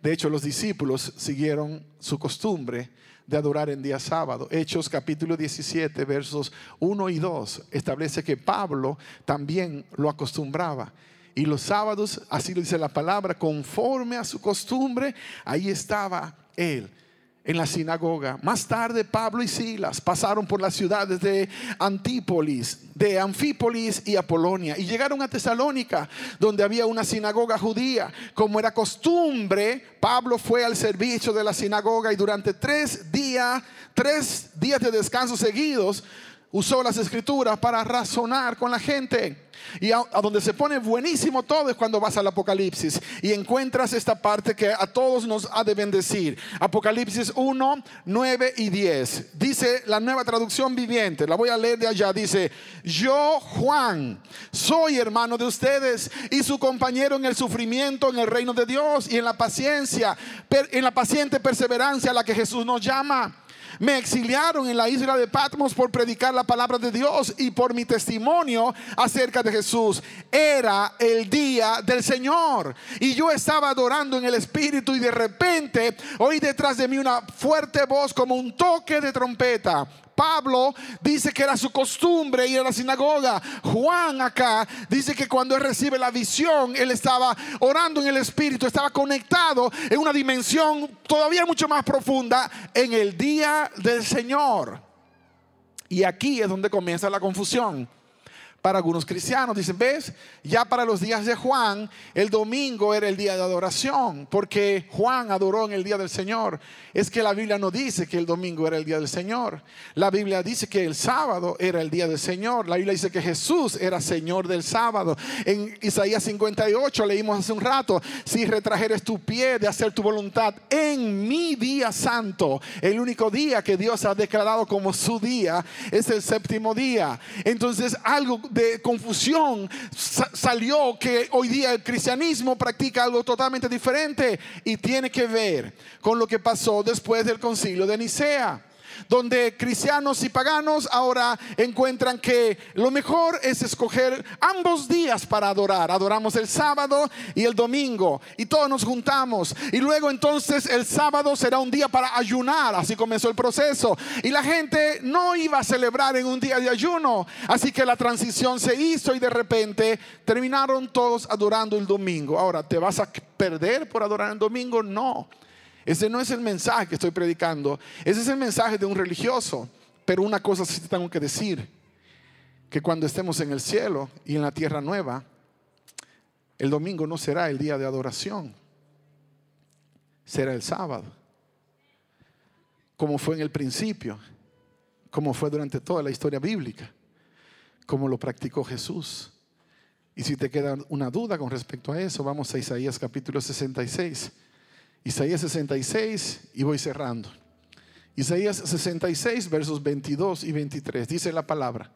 De hecho, los discípulos siguieron su costumbre de adorar en día sábado. Hechos capítulo 17, versos 1 y 2 establece que Pablo también lo acostumbraba. Y los sábados, así lo dice la palabra, conforme a su costumbre, ahí estaba él en la sinagoga. Más tarde Pablo y Silas pasaron por las ciudades de Antípolis, de Anfípolis y Apolonia y llegaron a Tesalónica, donde había una sinagoga judía. Como era costumbre, Pablo fue al servicio de la sinagoga y durante tres días, tres días de descanso seguidos, usó las escrituras para razonar con la gente. Y a, donde se pone buenísimo todo es cuando vas al Apocalipsis y encuentras esta parte que a todos nos ha de bendecir. Apocalipsis 1, 9 y 10. Dice la nueva traducción viviente, la voy a leer de allá. Dice, yo Juan, soy hermano de ustedes y su compañero en el sufrimiento, en el reino de Dios y en la paciencia, en la paciente perseverancia a la que Jesús nos llama me exiliaron en la isla de Patmos por predicar la palabra de Dios y por mi testimonio acerca de Jesús. Era el día del Señor y yo estaba adorando en el Espíritu y de repente oí detrás de mí una fuerte voz como un toque de trompeta. Pablo dice que era su costumbre ir a la sinagoga. Juan acá dice que cuando él recibe la visión, él estaba orando en el Espíritu, estaba conectado en una dimensión todavía mucho más profunda en el día del Señor. Y aquí es donde comienza la confusión para algunos cristianos. Dicen, ¿ves? Ya para los días de Juan, el domingo era el día de adoración, porque Juan adoró en el día del Señor. Es que la Biblia no dice que el domingo era el día del Señor. La Biblia dice que el sábado era el día del Señor. La Biblia dice que Jesús era Señor del sábado. En Isaías 58 leímos hace un rato, si retrajeres tu pie de hacer tu voluntad en mi día santo, el único día que Dios ha declarado como su día es el séptimo día. Entonces algo de confusión salió que hoy día el cristianismo practica algo totalmente diferente y tiene que ver con lo que pasó después del concilio de Nicea donde cristianos y paganos ahora encuentran que lo mejor es escoger ambos días para adorar. Adoramos el sábado y el domingo y todos nos juntamos. Y luego entonces el sábado será un día para ayunar. Así comenzó el proceso. Y la gente no iba a celebrar en un día de ayuno. Así que la transición se hizo y de repente terminaron todos adorando el domingo. Ahora, ¿te vas a perder por adorar el domingo? No. Ese no es el mensaje que estoy predicando. Ese es el mensaje de un religioso. Pero una cosa sí tengo que decir, que cuando estemos en el cielo y en la tierra nueva, el domingo no será el día de adoración, será el sábado, como fue en el principio, como fue durante toda la historia bíblica, como lo practicó Jesús. Y si te queda una duda con respecto a eso, vamos a Isaías capítulo 66. Isaías 66 y voy cerrando. Isaías 66 versos 22 y 23 dice la palabra.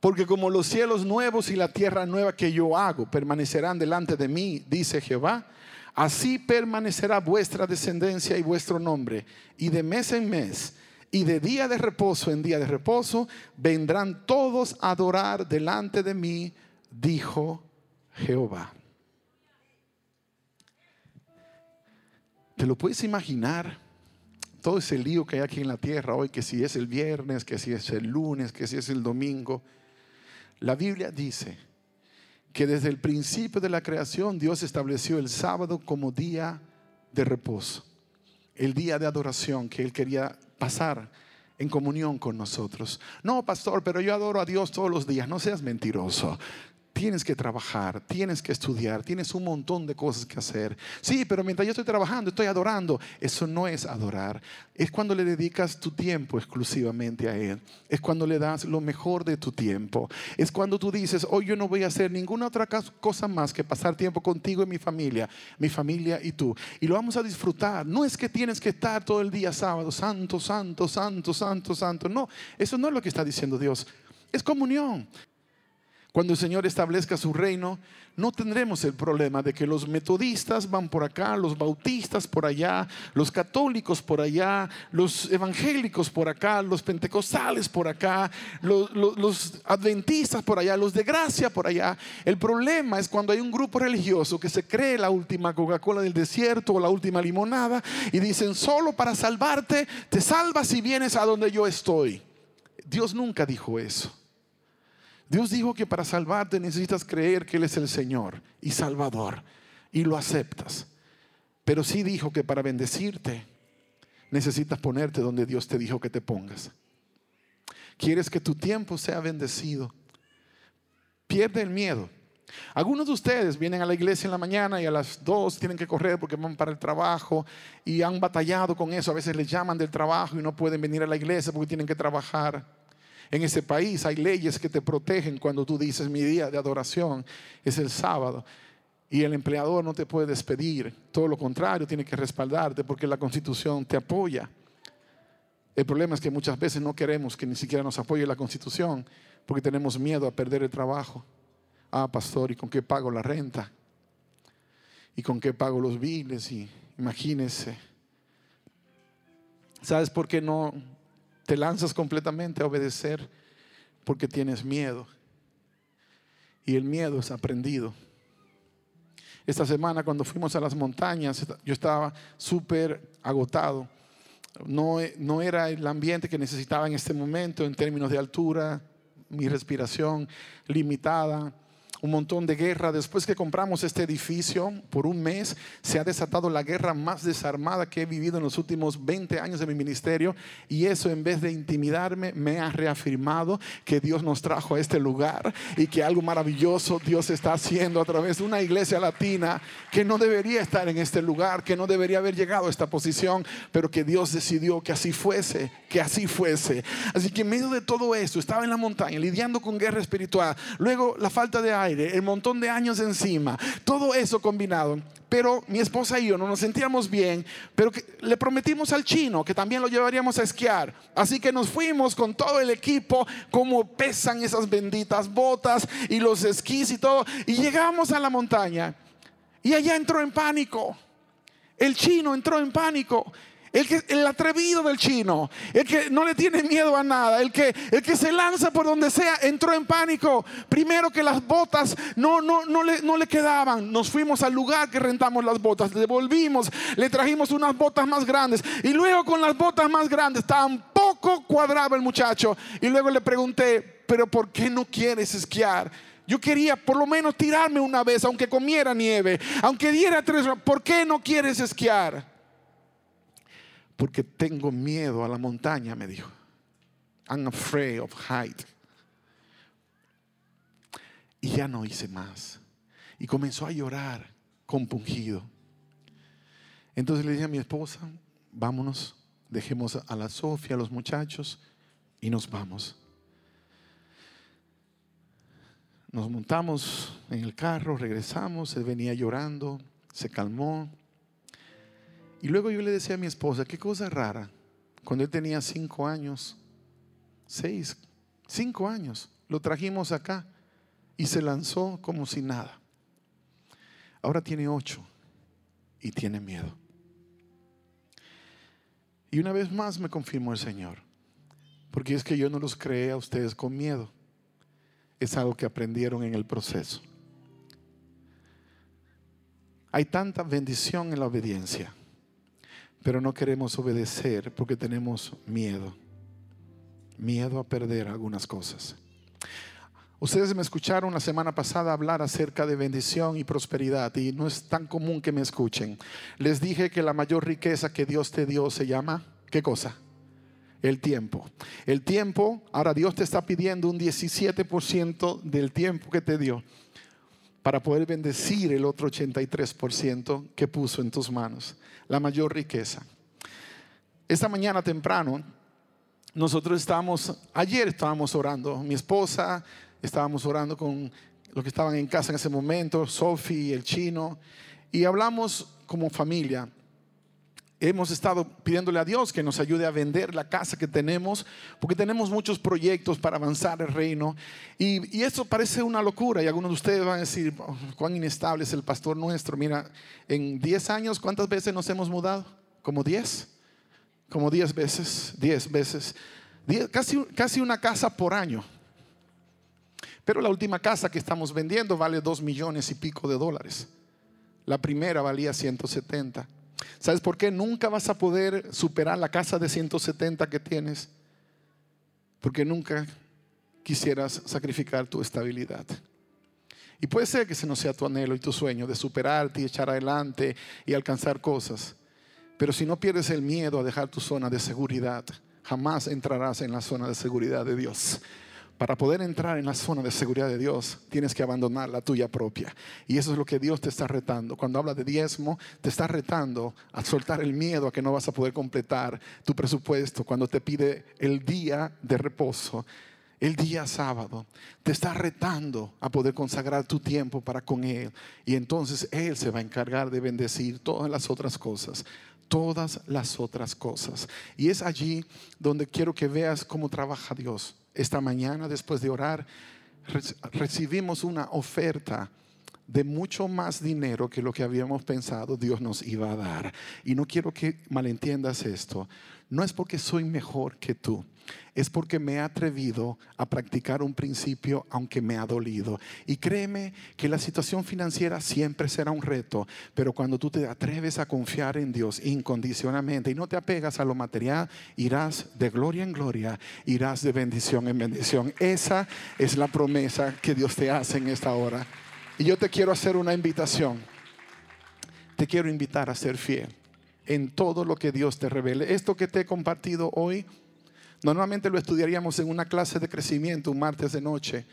Porque como los cielos nuevos y la tierra nueva que yo hago permanecerán delante de mí, dice Jehová, así permanecerá vuestra descendencia y vuestro nombre. Y de mes en mes y de día de reposo en día de reposo vendrán todos a adorar delante de mí, dijo Jehová. ¿Te lo puedes imaginar? Todo ese lío que hay aquí en la tierra hoy, que si es el viernes, que si es el lunes, que si es el domingo. La Biblia dice que desde el principio de la creación Dios estableció el sábado como día de reposo. el día de adoración que Él quería pasar en comunión con nosotros. No, pastor, pero yo adoro a Dios todos los días. No seas mentiroso tienes que trabajar, tienes que estudiar, tienes un montón de cosas que hacer. Sí, pero mientras yo estoy trabajando, estoy adorando. Eso no es adorar. Es cuando le dedicas tu tiempo exclusivamente a Él. Es cuando le das lo mejor de tu tiempo. Es cuando tú dices, hoy yo no voy a hacer ninguna otra cosa más que pasar tiempo contigo y mi familia, mi familia y tú. Y lo vamos a disfrutar. No es que tienes que estar todo el día sábado, santo, santo, santo, santo, santo. No, eso no es lo que está diciendo Dios. Es comunión. Cuando el Señor establezca su reino, no tendremos el problema de que los metodistas van por acá, los bautistas por allá, los católicos por allá, los evangélicos por acá, los pentecostales por acá, los, adventistas por allá, los de gracia por allá. El problema es cuando hay un grupo religioso que se cree la última Coca-Cola del desierto o la última limonada y dicen, solo para salvarte, te salvas si vienes a donde yo estoy. Dios nunca dijo eso. Dios dijo que para salvarte necesitas creer que Él es el Señor y Salvador y lo aceptas. Pero sí dijo que para bendecirte necesitas ponerte donde Dios te dijo que te pongas. ¿Quieres que tu tiempo sea bendecido? Pierde el miedo. Algunos de ustedes vienen a la iglesia en la mañana y a las dos tienen que correr porque van para el trabajo y han batallado con eso. A veces les llaman del trabajo y no pueden venir a la iglesia porque tienen que trabajar. En ese país hay leyes que te protegen cuando tú dices mi día de adoración es el sábado. Y el empleador no te puede despedir. Todo lo contrario, tiene que respaldarte porque la constitución te apoya. El problema es que muchas veces no queremos que ni siquiera nos apoye la constitución porque tenemos miedo a perder el trabajo. Ah, pastor, ¿y con qué pago la renta? ¿Y con qué pago los biles? Y imagínese. ¿Sabes por qué no te lanzas completamente a obedecer porque tienes miedo. Y el miedo es aprendido. Esta semana cuando fuimos a las montañas, yo estaba súper agotado. No, no era el ambiente que necesitaba en este momento en términos de altura, mi respiración limitada un montón de guerra. Después que compramos este edificio por un mes, se ha desatado la guerra más desarmada que he vivido en los últimos 20 años de mi ministerio. Y eso en vez de intimidarme, me ha reafirmado que Dios nos trajo a este lugar y que algo maravilloso Dios está haciendo a través de una iglesia latina que no debería estar en este lugar, que no debería haber llegado a esta posición, pero que Dios decidió que así fuese, que así fuese. Así que en medio de todo esto, estaba en la montaña lidiando con guerra espiritual, luego la falta de aire el montón de años encima, todo eso combinado. Pero mi esposa y yo no nos sentíamos bien, pero le prometimos al chino que también lo llevaríamos a esquiar. Así que nos fuimos con todo el equipo, como pesan esas benditas botas y los esquís y todo, y llegamos a la montaña. Y allá entró en pánico. El chino entró en pánico el, que, el atrevido del chino, el que no le tiene miedo a nada, el que, el que se lanza por donde sea, entró en pánico. Primero que las botas no, no, no, le, no le quedaban. Nos fuimos al lugar que rentamos las botas, devolvimos, le trajimos unas botas más grandes y luego con las botas más grandes tampoco cuadraba el muchacho. Y luego le pregunté, pero ¿por qué no quieres esquiar? Yo quería por lo menos tirarme una vez, aunque comiera nieve, aunque diera tres. ¿Por qué no quieres esquiar? Porque tengo miedo a la montaña, me dijo. I'm afraid of height. Y ya no hice más. Y comenzó a llorar compungido. Entonces le dije a mi esposa, vámonos, dejemos a la Sofía, a los muchachos y nos vamos. Nos montamos en el carro, regresamos, él venía llorando, se calmó. Y luego yo le decía a mi esposa, qué cosa rara, cuando él tenía cinco años, seis, cinco años, lo trajimos acá y se lanzó como si nada. Ahora tiene ocho y tiene miedo. Y una vez más me confirmó el Señor, porque es que yo no los creé a ustedes con miedo, es algo que aprendieron en el proceso. Hay tanta bendición en la obediencia pero no queremos obedecer porque tenemos miedo. Miedo a perder algunas cosas. Ustedes me escucharon la semana pasada hablar acerca de bendición y prosperidad y no es tan común que me escuchen. Les dije que la mayor riqueza que Dios te dio se llama, ¿qué cosa? El tiempo. El tiempo, ahora Dios te está pidiendo un 17% del tiempo que te dio para poder bendecir el otro 83% que puso en tus manos. La mayor riqueza. Esta mañana temprano, nosotros estábamos, ayer estábamos orando, mi esposa, estábamos orando con los que estaban en casa en ese momento, Sophie, el chino, y hablamos como familia. Hemos estado pidiéndole a Dios que nos ayude a vender la casa que tenemos, porque tenemos muchos proyectos para avanzar el reino. Y, eso parece una locura. Y algunos de ustedes van a decir, oh, cuán inestable es el pastor nuestro. Mira, en 10 años, ¿cuántas veces nos hemos mudado? ¿Como 10? como 10 veces, 10 veces, casi, casi una casa por año. Pero la última casa que estamos vendiendo vale 2 millones y pico de dólares. La primera valía 170. ¿Sabes por qué? Nunca vas a poder superar la casa de 170 que tienes. Porque nunca quisieras sacrificar tu estabilidad. Y puede ser que ese no sea tu anhelo y tu sueño de superarte y echar adelante y alcanzar cosas. Pero si no pierdes el miedo a dejar tu zona de seguridad, jamás entrarás en la zona de seguridad de Dios. Para poder entrar en la zona de seguridad de Dios, tienes que abandonar la tuya propia. Y eso es lo que Dios te está retando. Cuando habla de diezmo, te está retando a soltar el miedo a que no vas a poder completar tu presupuesto. Cuando te pide el día de reposo, el día sábado, te está retando a poder consagrar tu tiempo para con Él. Y entonces Él se va a encargar de bendecir todas las otras cosas todas las otras cosas. Y es allí donde quiero que veas cómo trabaja Dios. Esta mañana, después de orar, recibimos una oferta de mucho más dinero que lo que habíamos pensado Dios nos iba a dar. Y no quiero que malentiendas esto. No es porque soy mejor que tú es porque me he atrevido a practicar un principio aunque me ha dolido. Y créeme que la situación financiera siempre será un reto, pero cuando tú te atreves a confiar en Dios incondicionalmente y no te apegas a lo material, irás de gloria en gloria, irás de bendición en bendición. Esa es la promesa que Dios te hace en esta hora. Y yo te quiero hacer una invitación. Te quiero invitar a ser fiel en todo lo que Dios te revele. Esto que te he compartido hoy Normalmente lo estudiaríamos en una clase de crecimiento un martes de noche.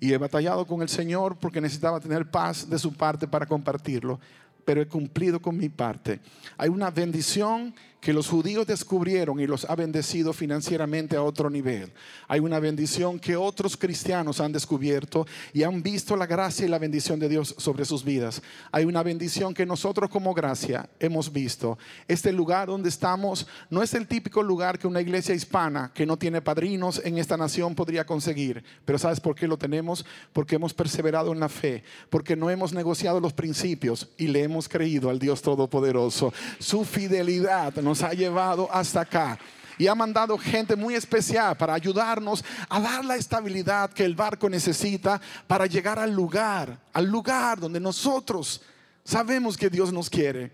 Y he batallado con el Señor porque necesitaba tener paz de su parte para compartirlo pero he cumplido con mi parte. Hay una bendición que los judíos descubrieron y los ha bendecido financieramente a otro nivel. Hay una bendición que otros cristianos han descubierto y han visto la gracia y la bendición de Dios sobre sus vidas. Hay una bendición que nosotros como gracia hemos visto. Este lugar donde estamos no es el típico lugar que una iglesia hispana que no tiene padrinos en esta nación podría conseguir. Pero ¿sabes por qué lo tenemos? Porque hemos perseverado en la fe, porque no hemos negociado los principios y le hemos creído al Dios Todopoderoso. Su fidelidad nos ha llevado hasta acá y ha mandado gente muy especial para ayudarnos a dar la estabilidad que el barco necesita para llegar al lugar, al lugar donde nosotros sabemos que Dios nos quiere.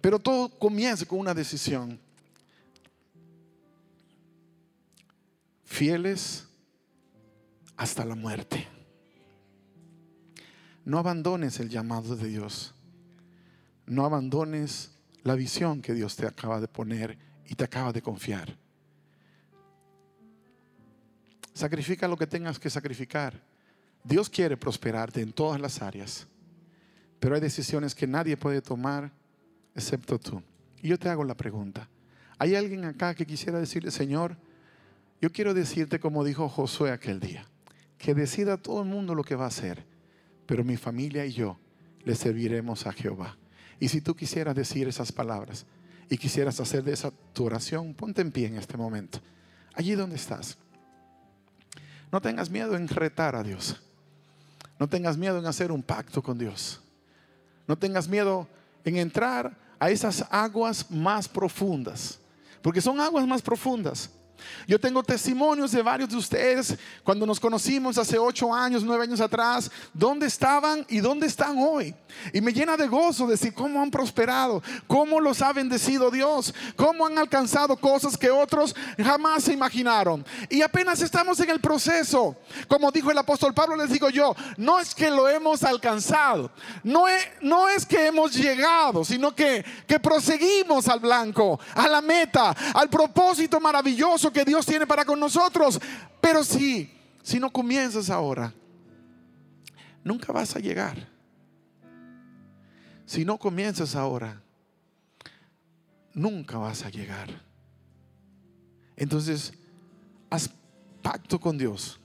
Pero todo comienza con una decisión. Fieles hasta la muerte. No abandones el llamado de Dios no abandones la visión que Dios te acaba de poner y te acaba de confiar. Sacrifica lo que tengas que sacrificar. Dios quiere prosperarte en todas las áreas, pero hay decisiones que nadie puede tomar excepto tú. Y yo te hago la pregunta. ¿Hay alguien acá que quisiera decirle, Señor, yo quiero decirte como dijo Josué aquel día, que decida todo el mundo lo que va a hacer, pero mi familia y yo le serviremos a Jehová? Y si tú quisieras decir esas palabras y quisieras hacer de esa tu oración, ponte en pie en este momento. Allí donde estás. No tengas miedo en retar a Dios. No tengas miedo en hacer un pacto con Dios. No tengas miedo en entrar a esas aguas más profundas. Porque son aguas más profundas. Yo tengo testimonios de varios de ustedes cuando nos conocimos hace ocho años, nueve años atrás, dónde estaban y dónde están hoy. Y me llena de gozo decir cómo han prosperado, cómo los ha bendecido Dios, cómo han alcanzado cosas que otros jamás se imaginaron. Y apenas estamos en el proceso. Como dijo el apóstol Pablo, les digo yo, no es que lo hemos alcanzado, no es, no es que hemos llegado, sino que, que proseguimos al blanco, a la meta, al propósito maravilloso que Dios tiene para con nosotros. Pero si, si no comienzas ahora, nunca vas a llegar. Si no comienzas ahora, nunca vas a llegar. Entonces, haz pacto con Dios.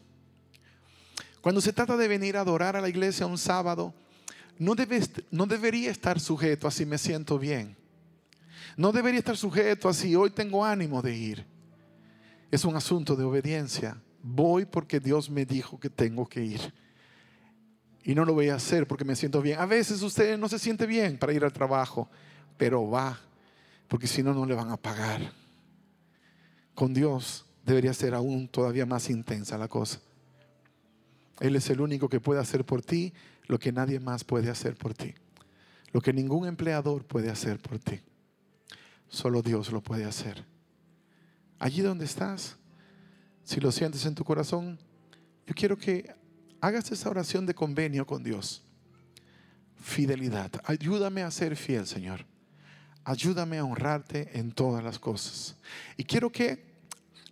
Cuando se trata de venir a adorar a la iglesia un sábado, no, no debería estar sujeto a si me siento bien. No debería estar sujeto a si hoy tengo ánimo de ir. Es un asunto de obediencia. Voy porque Dios me dijo que tengo que ir. Y no lo voy a hacer porque me siento bien. A veces usted no se siente bien para ir al trabajo, pero va, porque si no, no le van a pagar. Con Dios debería ser aún todavía más intensa la cosa. Él es el único que puede hacer por ti lo que nadie más puede hacer por ti. Lo que ningún empleador puede hacer por ti. Solo Dios lo puede hacer. Allí donde estás, si lo sientes en tu corazón, yo quiero que hagas esa oración de convenio con Dios. Fidelidad. Ayúdame a ser fiel, Señor. Ayúdame a honrarte en todas las cosas. Y quiero que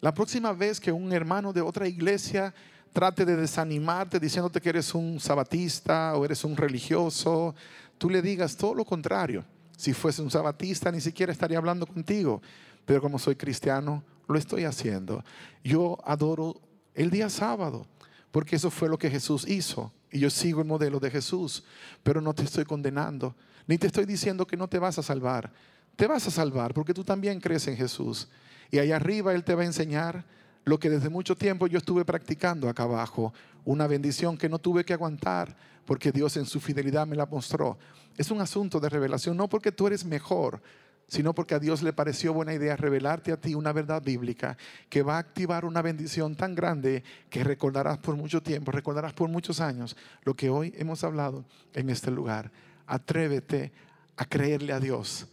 la próxima vez que un hermano de otra iglesia trate de desanimarte diciéndote que eres un sabatista o eres un religioso, tú le digas todo lo contrario. Si fuese un sabatista, ni siquiera estaría hablando contigo. Pero como soy cristiano, lo estoy haciendo. Yo adoro el día sábado, porque eso fue lo que Jesús hizo. Y yo sigo el modelo de Jesús, pero no te estoy condenando, ni te estoy diciendo que no te vas a salvar. Te vas a salvar porque tú también crees en Jesús. Y allá arriba Él te va a enseñar lo que desde mucho tiempo yo estuve practicando acá abajo. Una bendición que no tuve que aguantar porque Dios en su fidelidad me la mostró. Es un asunto de revelación, no porque tú eres mejor, sino porque a Dios le pareció buena idea revelarte a ti una verdad bíblica que va a activar una bendición tan grande que recordarás por mucho tiempo, recordarás por muchos años lo que hoy hemos hablado en este lugar. Atrévete a creerle a Dios.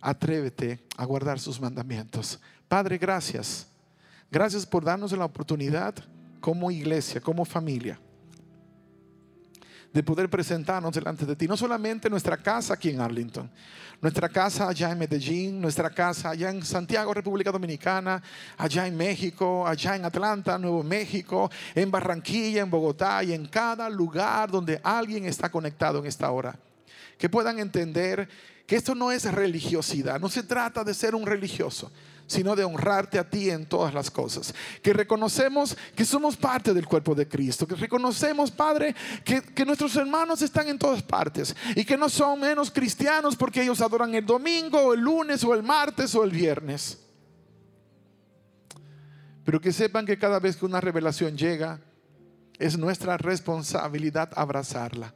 Atrévete a guardar sus mandamientos. Padre, gracias. Gracias por darnos la oportunidad como iglesia, como familia de poder presentarnos delante de ti. No solamente nuestra casa aquí en Arlington, nuestra casa allá en Medellín, nuestra casa allá en Santiago, República Dominicana, allá en México, allá en Atlanta, Nuevo México, en Barranquilla, en Bogotá y en cada lugar donde alguien está conectado en esta hora. Que puedan entender que esto no es religiosidad, no se trata de ser un religioso sino de honrarte a ti en todas las cosas. Que reconocemos que somos parte del cuerpo de Cristo, que reconocemos, Padre, que, que nuestros hermanos están en todas partes y que no son menos cristianos porque ellos adoran el domingo, o el lunes, o el martes, o el viernes. Pero que sepan que cada vez que una revelación llega, es nuestra responsabilidad abrazarla.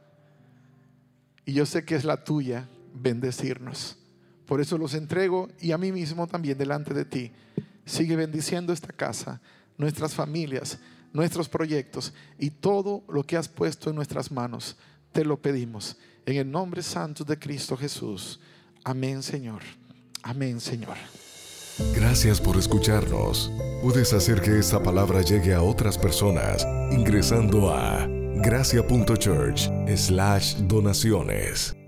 Y yo sé que es la tuya bendecirnos. Por eso los entrego y a mí mismo también delante de ti. Sigue bendiciendo esta casa, nuestras familias, nuestros proyectos y todo lo que has puesto en nuestras manos. Te lo pedimos en el nombre santo de Cristo Jesús. Amén, Señor. Amén, Señor. Gracias por escucharnos. Puedes hacer que esta palabra llegue a otras personas ingresando a gracia.church/donaciones.